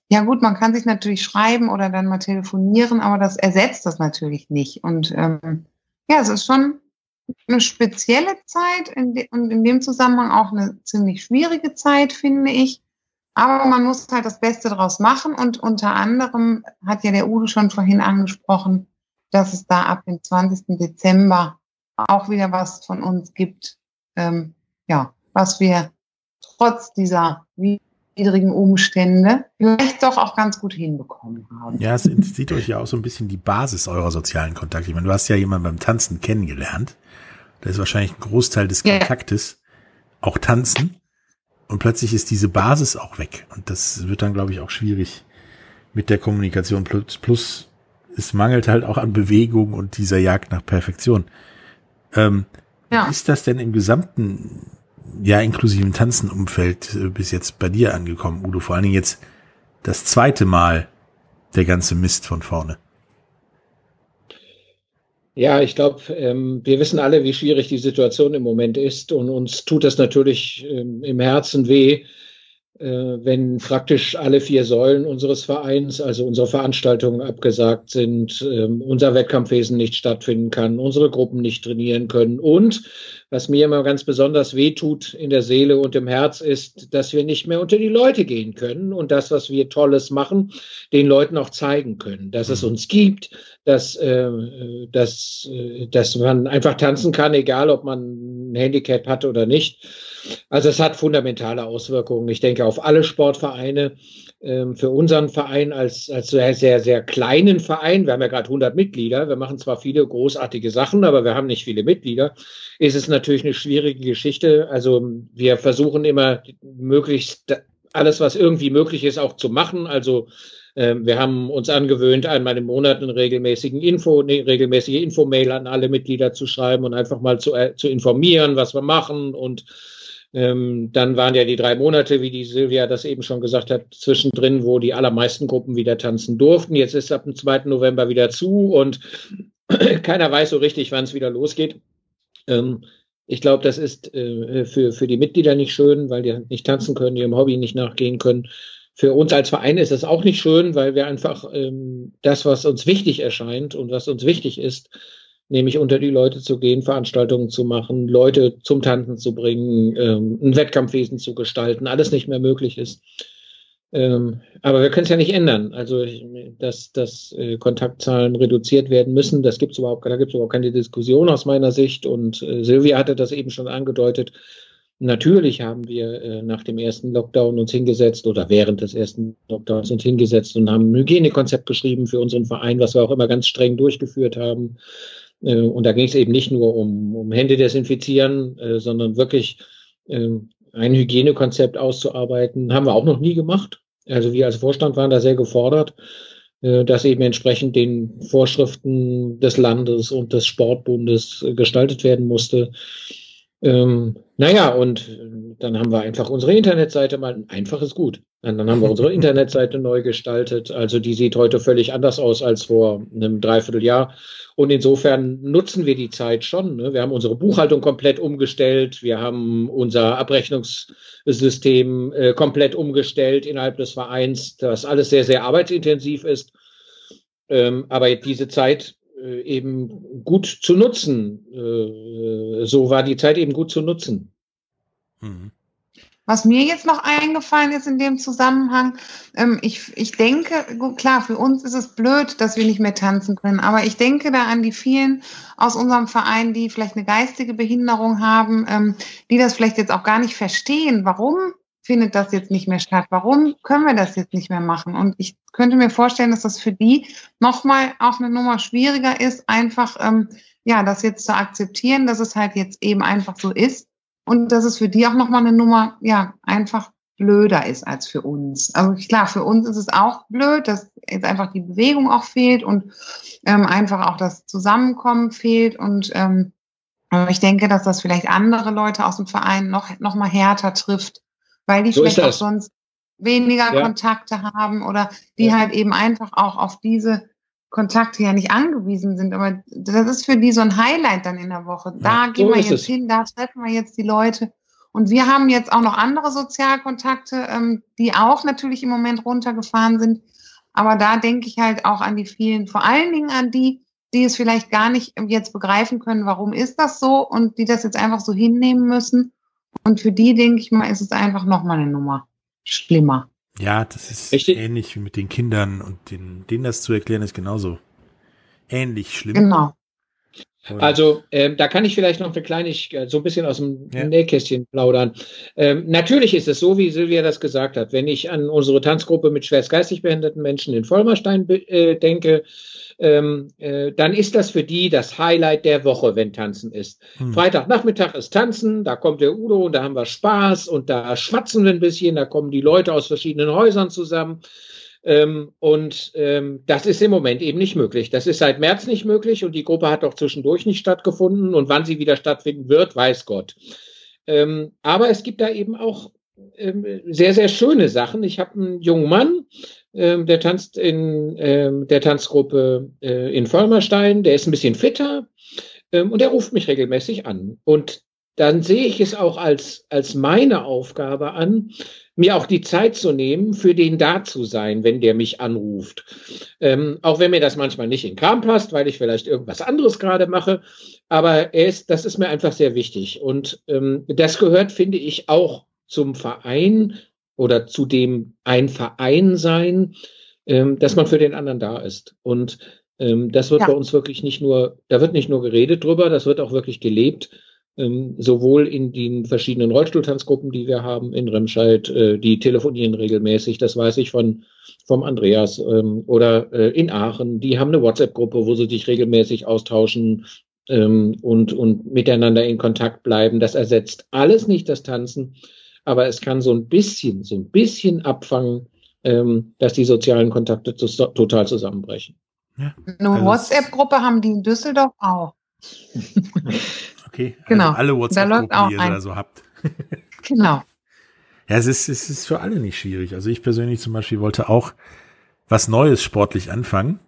Speaker 5: ja gut, man kann sich natürlich schreiben oder dann mal telefonieren, aber das ersetzt das natürlich nicht und ähm, ja, es ist schon eine spezielle Zeit in und in dem Zusammenhang auch eine ziemlich schwierige Zeit, finde ich, Aber man muss halt das Beste draus machen und unter anderem hat ja der Udo schon vorhin angesprochen, dass es da ab dem 20. Dezember auch wieder was von uns gibt, ähm, ja, was wir trotz dieser widrigen Umstände vielleicht doch auch ganz gut hinbekommen haben.
Speaker 2: Ja, es sieht euch ja auch so ein bisschen die Basis eurer sozialen Kontakte. Ich meine, du hast ja jemanden beim Tanzen kennengelernt. Da ist wahrscheinlich ein Großteil des Kontaktes ja. auch Tanzen. Und plötzlich ist diese Basis auch weg. Und das wird dann, glaube ich, auch schwierig mit der Kommunikation. Plus, plus es mangelt halt auch an Bewegung und dieser Jagd nach Perfektion. Ähm, ja. Ist das denn im gesamten, ja, inklusiven Tanzenumfeld äh, bis jetzt bei dir angekommen, Udo? Vor allen Dingen jetzt das zweite Mal der ganze Mist von vorne.
Speaker 3: Ja, ich glaube, ähm, wir wissen alle, wie schwierig die Situation im Moment ist und uns tut das natürlich ähm, im Herzen weh, äh, wenn praktisch alle vier Säulen unseres Vereins, also unsere Veranstaltungen abgesagt sind, ähm, unser Wettkampfwesen nicht stattfinden kann, unsere Gruppen nicht trainieren können und was mir immer ganz besonders wehtut in der Seele und im Herz ist, dass wir nicht mehr unter die Leute gehen können und das, was wir Tolles machen, den Leuten auch zeigen können, dass es mhm. uns gibt, dass, äh, dass, äh, dass man einfach tanzen kann, egal ob man ein Handicap hat oder nicht. Also es hat fundamentale Auswirkungen, ich denke, auf alle Sportvereine. Ähm, für unseren Verein als, als sehr, sehr, sehr kleinen Verein, wir haben ja gerade 100 Mitglieder, wir machen zwar viele großartige Sachen, aber wir haben nicht viele Mitglieder, ist es natürlich eine schwierige Geschichte. Also wir versuchen immer möglichst alles, was irgendwie möglich ist, auch zu machen. Also ähm, wir haben uns angewöhnt, einmal im Monat einen regelmäßigen Info, eine regelmäßige Infomail an alle Mitglieder zu schreiben und einfach mal zu, äh, zu informieren, was wir machen und ähm, dann waren ja die drei Monate, wie die Silvia das eben schon gesagt hat, zwischendrin, wo die allermeisten Gruppen wieder tanzen durften. Jetzt ist ab dem 2. November wieder zu und keiner weiß so richtig, wann es wieder losgeht. Ähm, ich glaube, das ist äh, für, für die Mitglieder nicht schön, weil die nicht tanzen können, ihrem Hobby nicht nachgehen können. Für uns als Verein ist es auch nicht schön, weil wir einfach ähm, das, was uns wichtig erscheint und was uns wichtig ist, nämlich unter die Leute zu gehen, Veranstaltungen zu machen, Leute zum Tanzen zu bringen, ähm, ein Wettkampfwesen zu gestalten, alles nicht mehr möglich ist. Ähm, aber wir können es ja nicht ändern. Also, dass, dass äh, Kontaktzahlen reduziert werden müssen, das gibt es überhaupt, da gibt es überhaupt keine Diskussion aus meiner Sicht. Und äh, Silvia hatte das eben schon angedeutet. Natürlich haben wir äh, nach dem ersten Lockdown uns hingesetzt oder während des ersten Lockdowns uns hingesetzt und haben ein Hygienekonzept geschrieben für unseren Verein, was wir auch immer ganz streng durchgeführt haben. Äh, und da ging es eben nicht nur um, um Hände desinfizieren, äh, sondern wirklich äh, ein Hygienekonzept auszuarbeiten. Haben wir auch noch nie gemacht. Also wir als Vorstand waren da sehr gefordert, äh, dass eben entsprechend den Vorschriften des Landes und des Sportbundes äh, gestaltet werden musste. Ähm, naja, und äh, dann haben wir einfach unsere Internetseite mal, einfach ist gut. Und dann haben wir unsere Internetseite neu gestaltet. Also die sieht heute völlig anders aus als vor einem Dreivierteljahr. Und insofern nutzen wir die Zeit schon. Ne? Wir haben unsere Buchhaltung komplett umgestellt. Wir haben unser Abrechnungssystem äh, komplett umgestellt innerhalb des Vereins, das alles sehr, sehr arbeitsintensiv ist. Ähm, aber diese Zeit eben gut zu nutzen, äh, so war die Zeit eben gut zu nutzen.
Speaker 5: Mhm. Was mir jetzt noch eingefallen ist in dem Zusammenhang, ähm, ich, ich denke, klar, für uns ist es blöd, dass wir nicht mehr tanzen können, aber ich denke da an die vielen aus unserem Verein, die vielleicht eine geistige Behinderung haben, ähm, die das vielleicht jetzt auch gar nicht verstehen. Warum findet das jetzt nicht mehr statt? Warum können wir das jetzt nicht mehr machen? Und ich könnte mir vorstellen, dass das für die nochmal auch eine Nummer schwieriger ist, einfach, ähm, ja, das jetzt zu akzeptieren, dass es halt jetzt eben einfach so ist und dass es für die auch nochmal eine Nummer, ja, einfach blöder ist als für uns. Also klar, für uns ist es auch blöd, dass jetzt einfach die Bewegung auch fehlt und ähm, einfach auch das Zusammenkommen fehlt. Und ähm, ich denke, dass das vielleicht andere Leute aus dem Verein noch, noch mal härter trifft, weil die so vielleicht auch sonst weniger ja. Kontakte haben oder die ja. halt eben einfach auch auf diese Kontakte ja nicht angewiesen sind, aber das ist für die so ein Highlight dann in der Woche. Da ja, gehen so wir jetzt es. hin, da treffen wir jetzt die Leute. Und wir haben jetzt auch noch andere Sozialkontakte, ähm, die auch natürlich im Moment runtergefahren sind. Aber da denke ich halt auch an die vielen, vor allen Dingen an die, die es vielleicht gar nicht jetzt begreifen können, warum ist das so und die das jetzt einfach so hinnehmen müssen. Und für die, denke ich mal, ist es einfach nochmal eine Nummer. schlimmer.
Speaker 2: Ja, das ist
Speaker 3: Richtig.
Speaker 2: ähnlich wie mit den Kindern und den, denen das zu erklären ist genauso ähnlich schlimm.
Speaker 5: Genau.
Speaker 2: Und-
Speaker 3: Also ähm, da kann ich vielleicht noch eine Kleinigkeit, so ein bisschen aus dem
Speaker 2: Ja.
Speaker 3: Nähkästchen plaudern. Ähm, natürlich ist es so, wie Silvia das gesagt hat. Wenn ich an unsere Tanzgruppe mit schwerst geistig behinderten Menschen in Vollmerstein äh, denke, ähm, äh, dann ist das für die das Highlight der Woche, wenn Tanzen ist.
Speaker 2: Hm.
Speaker 3: Freitagnachmittag ist Tanzen, da kommt der Udo und da haben wir Spaß und da schwatzen wir ein bisschen, da kommen die Leute aus verschiedenen Häusern zusammen. Ähm, und ähm, das ist im Moment eben nicht möglich. Das ist seit März nicht möglich und die Gruppe hat auch zwischendurch nicht stattgefunden und wann sie wieder stattfinden wird, weiß Gott. Ähm, aber es gibt da eben auch ähm, sehr, sehr schöne Sachen. Ich habe einen jungen Mann, ähm, der tanzt in ähm, der Tanzgruppe äh, in Vollmerstein, der ist ein bisschen fitter ähm, und der ruft mich regelmäßig an. Und dann sehe ich es auch als, als meine Aufgabe an, mir auch die Zeit zu nehmen, für den da zu sein, wenn der mich anruft. Ähm, auch wenn mir das manchmal nicht in den Kram passt, weil ich vielleicht irgendwas anderes gerade mache. Aber er ist, das ist mir einfach sehr wichtig. Und ähm, das gehört, finde ich, auch zum Verein oder zu dem ein Verein sein, ähm, dass man für den anderen da ist. Und ähm, das wird
Speaker 5: Ja.
Speaker 3: bei uns wirklich nicht nur, da wird nicht nur geredet drüber, das wird auch wirklich gelebt. Ähm, sowohl in den verschiedenen Rollstuhltanzgruppen, die wir haben in Remscheid, äh, die telefonieren regelmäßig, das weiß ich von vom Andreas ähm, oder äh, in Aachen, die haben eine WhatsApp-Gruppe, wo sie sich regelmäßig austauschen ähm, und und miteinander in Kontakt bleiben. Das ersetzt alles nicht das Tanzen, aber es kann so ein bisschen, so ein bisschen abfangen, ähm, dass die sozialen Kontakte zu, total zusammenbrechen.
Speaker 2: Ja,
Speaker 5: Eine
Speaker 2: Also
Speaker 5: WhatsApp-Gruppe haben die in Düsseldorf auch.
Speaker 2: okay.
Speaker 5: Genau.
Speaker 2: Also alle WhatsApp-Gruppen, die ihr da so habt.
Speaker 5: Genau.
Speaker 2: Ja, es ist, es ist für alle nicht schwierig. Also ich persönlich zum Beispiel wollte auch was Neues sportlich anfangen.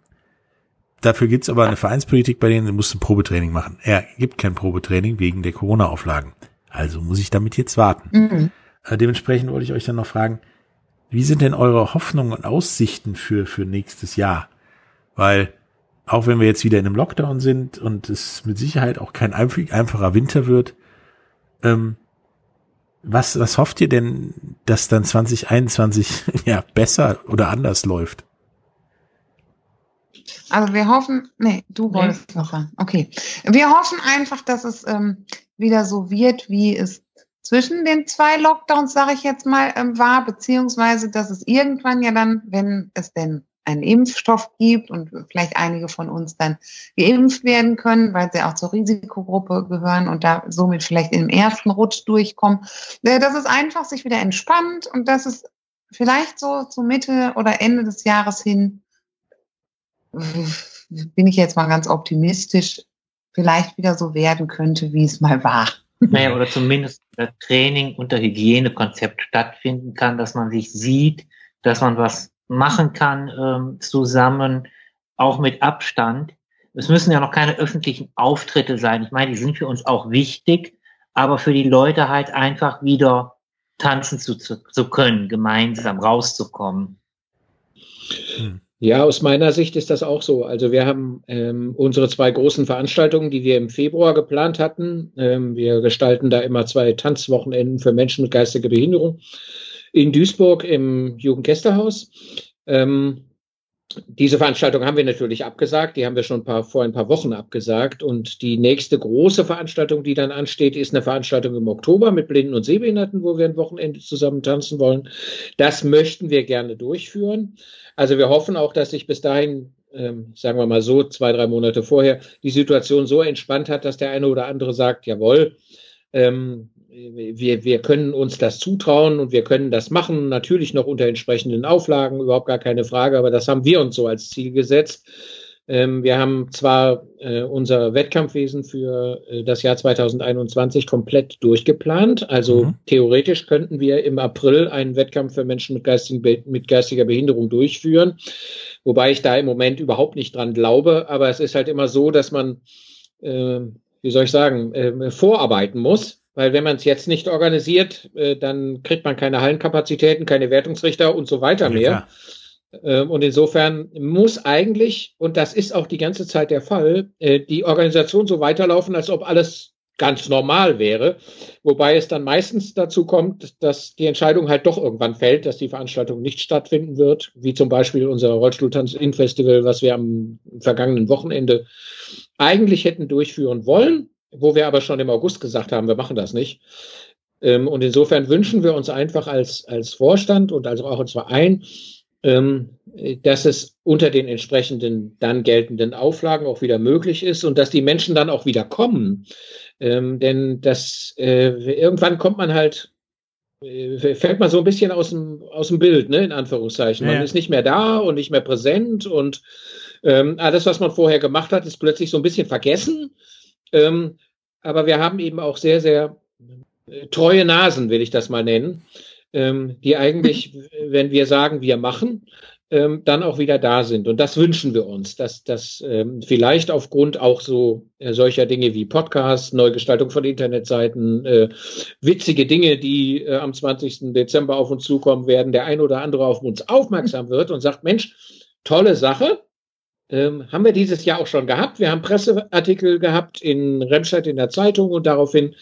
Speaker 2: Dafür gibt's aber eine Vereinspolitik, bei denen du musst ein Probetraining machen. Er gibt kein Probetraining wegen der Corona-Auflagen. Also muss ich damit jetzt warten.
Speaker 5: Mhm.
Speaker 2: Äh, dementsprechend wollte ich euch dann noch fragen, wie sind denn eure Hoffnungen und Aussichten für, für nächstes Jahr? Weil auch wenn wir jetzt wieder in einem Lockdown sind und es mit Sicherheit auch kein einf- einfacher Winter wird, ähm, was, was hofft ihr denn, dass dann 2021 ja besser oder anders läuft?
Speaker 5: Also wir hoffen, nee, du wolltest noch sagen. Okay. Wir hoffen einfach, dass es ähm, wieder so wird, wie es zwischen den zwei Lockdowns, sage ich jetzt mal, ähm, war, beziehungsweise dass es irgendwann ja dann, wenn es denn einen Impfstoff gibt und vielleicht einige von uns dann geimpft werden können, weil sie auch zur Risikogruppe gehören und da somit vielleicht im ersten Rutsch durchkommen, dass es einfach sich wieder entspannt und dass es vielleicht so zu Mitte oder Ende des Jahres hin bin ich jetzt mal ganz optimistisch, vielleicht wieder so werden könnte, wie es mal war.
Speaker 4: Naja, oder zumindest das Training unter Hygienekonzept stattfinden kann, dass man sich sieht, dass man was machen kann ähm, zusammen, auch mit Abstand. Es müssen ja noch keine öffentlichen Auftritte sein. Ich meine, die sind für uns auch wichtig, aber für die Leute halt einfach wieder tanzen zu, zu, zu können, gemeinsam rauszukommen.
Speaker 3: Ja, aus meiner Sicht ist das auch so. Also wir haben ähm, unsere zwei großen Veranstaltungen, die wir im Februar geplant hatten. Ähm, wir gestalten da immer zwei Tanzwochenenden für Menschen mit geistiger Behinderung in Duisburg im Jugendgästehaus. Ähm, diese Veranstaltung haben wir natürlich abgesagt. Die haben wir schon ein paar, vor ein paar Wochen abgesagt. Und die nächste große Veranstaltung, die dann ansteht, ist eine Veranstaltung im Oktober mit Blinden und Sehbehinderten, wo wir ein Wochenende zusammen tanzen wollen. Das möchten wir gerne durchführen. Also wir hoffen auch, dass sich bis dahin, ähm, sagen wir mal so, zwei, drei Monate vorher, die Situation so entspannt hat, dass der eine oder andere sagt, jawohl, ähm, wir, wir können uns das zutrauen und wir können das machen, natürlich noch unter entsprechenden Auflagen, überhaupt gar keine Frage, aber das haben wir uns so als Ziel gesetzt. Ähm, wir haben zwar äh, unser Wettkampfwesen für äh, das Jahr 2021 komplett durchgeplant, also
Speaker 2: Mhm.
Speaker 3: theoretisch könnten wir im April einen Wettkampf für Menschen mit, geistigen mit geistiger Behinderung durchführen, wobei ich da im Moment überhaupt nicht dran glaube, aber es ist halt immer so, dass man, äh, wie soll ich sagen, vorarbeiten muss. Weil wenn man es jetzt nicht organisiert, äh, dann kriegt man keine Hallenkapazitäten, keine Wertungsrichter und so weiter
Speaker 2: Ja,
Speaker 3: mehr.
Speaker 2: klar.
Speaker 3: Ähm, Und insofern muss eigentlich, und das ist auch die ganze Zeit der Fall, äh, die Organisation so weiterlaufen, als ob alles ganz normal wäre. Wobei es dann meistens dazu kommt, dass die Entscheidung halt doch irgendwann fällt, dass die Veranstaltung nicht stattfinden wird, wie zum Beispiel unser Rollstuhltanz-In-Festival, was wir am vergangenen Wochenende eigentlich hätten durchführen wollen, wo wir aber schon im August gesagt haben, wir machen das nicht. Ähm, und insofern wünschen wir uns einfach als, als Vorstand und also auch als Verein, ähm, dass es unter den entsprechenden dann geltenden Auflagen auch wieder möglich ist und dass die Menschen dann auch wieder kommen. Ähm, denn das äh, irgendwann kommt man halt, äh, fällt man so ein bisschen aus dem, aus dem Bild, ne, in Anführungszeichen. Man ja. ist nicht mehr da und nicht mehr präsent und ähm, alles, was man vorher gemacht hat, ist plötzlich so ein bisschen vergessen. Ähm, aber wir haben eben auch sehr, sehr äh, treue Nasen, will ich das mal nennen, ähm, die eigentlich, wenn wir sagen, wir machen, ähm, dann auch wieder da sind. Und das wünschen wir uns, dass das ähm, vielleicht aufgrund auch so äh, solcher Dinge wie Podcasts, Neugestaltung von Internetseiten, äh, witzige Dinge, die äh, am 20. Dezember auf uns zukommen werden, der ein oder andere auf uns aufmerksam wird und sagt, Mensch, tolle Sache. Ähm, haben wir dieses Jahr auch schon gehabt. Wir haben Presseartikel gehabt in Remscheid in der Zeitung und daraufhin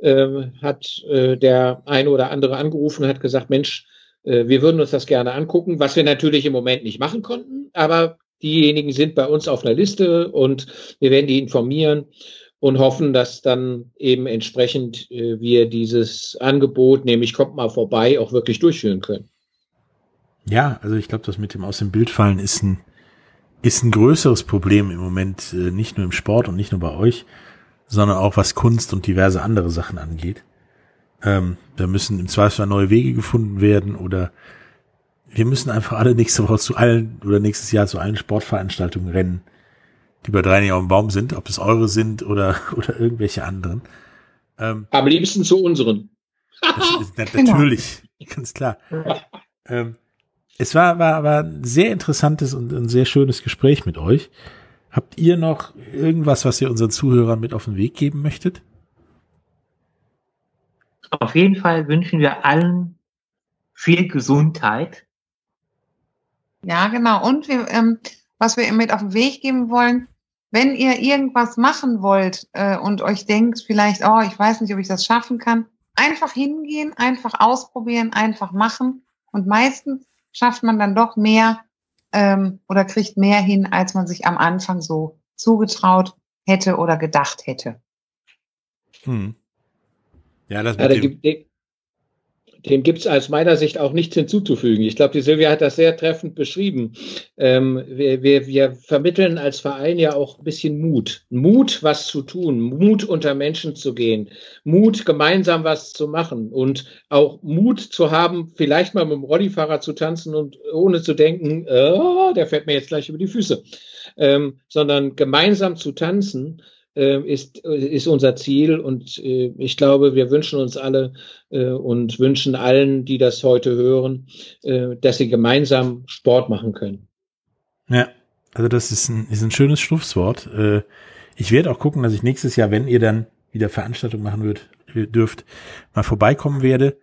Speaker 3: ähm, hat äh, der eine oder andere angerufen und hat gesagt, Mensch, äh, wir würden uns das gerne angucken, was wir natürlich im Moment nicht machen konnten, aber diejenigen sind bei uns auf einer Liste und wir werden die informieren und hoffen, dass dann eben entsprechend äh, wir dieses Angebot, nämlich kommt mal vorbei, auch wirklich durchführen können.
Speaker 2: Ja, also ich glaube, das mit dem aus dem Bild fallen ist ein, ist ein größeres Problem im Moment, äh, nicht nur im Sport und nicht nur bei euch, sondern auch was Kunst und diverse andere Sachen angeht. Ähm, da müssen im Zweifelsfall neue Wege gefunden werden oder wir müssen einfach alle nächste Woche zu allen oder nächstes Jahr zu allen Sportveranstaltungen rennen, die bei drei nicht auf dem Baum sind, ob es eure sind oder, oder irgendwelche anderen.
Speaker 3: Ähm, Am liebsten zu unseren.
Speaker 2: Ist, genau. natürlich, genau. ganz klar. Ähm, es war, war, war ein sehr interessantes und ein sehr schönes Gespräch mit euch. Habt ihr noch irgendwas, was ihr unseren Zuhörern mit auf den Weg geben möchtet?
Speaker 4: Auf jeden Fall wünschen wir allen viel Gesundheit.
Speaker 5: Ja, genau. Und wir, ähm, was wir mit auf den Weg geben wollen, wenn ihr irgendwas machen wollt äh, und euch denkt, vielleicht, oh, ich weiß nicht, ob ich das schaffen kann, einfach hingehen, einfach ausprobieren, einfach machen. Und meistens schafft man dann doch mehr, ähm, oder kriegt mehr hin, als man sich am Anfang so zugetraut hätte oder gedacht hätte.
Speaker 3: Hm. Ja, das ja, da gibt, dem gibt es aus meiner Sicht auch nichts hinzuzufügen. Ich glaube, die Silvia hat das sehr treffend beschrieben. Ähm, wir, wir, wir vermitteln als Verein ja auch ein bisschen Mut. Mut, was zu tun, Mut unter Menschen zu gehen, Mut, gemeinsam was zu machen und auch Mut zu haben, vielleicht mal mit dem Rollifahrer zu tanzen und ohne zu denken, oh, der fährt mir jetzt gleich über die Füße, ähm, sondern gemeinsam zu tanzen ist, ist unser Ziel. Und äh, ich glaube, wir wünschen uns alle äh, und wünschen allen, die das heute hören, äh, dass sie gemeinsam Sport machen können.
Speaker 2: Ja, also das ist ein, ist ein schönes Schlusswort. Äh, ich werde auch gucken, dass ich nächstes Jahr, wenn ihr dann wieder Veranstaltung machen würdet, dürft, mal vorbeikommen werde.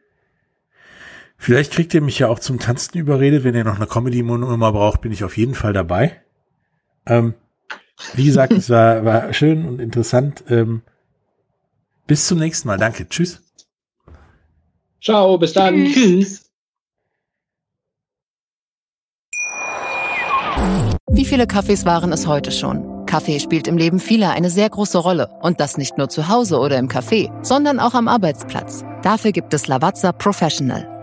Speaker 2: Vielleicht kriegt ihr mich ja auch zum Tanzen überredet. Wenn ihr noch eine Comedy-Nummer braucht, bin ich auf jeden Fall dabei. Ähm, wie gesagt, es war, war schön und interessant. Ähm, bis zum nächsten Mal. Danke. Tschüss.
Speaker 3: Ciao, bis dann. Tschüss.
Speaker 7: Wie viele Kaffees waren es heute schon? Kaffee spielt im Leben vieler eine sehr große Rolle. Und das nicht nur zu Hause oder im Café, sondern auch am Arbeitsplatz. Dafür gibt es Lavazza Professional.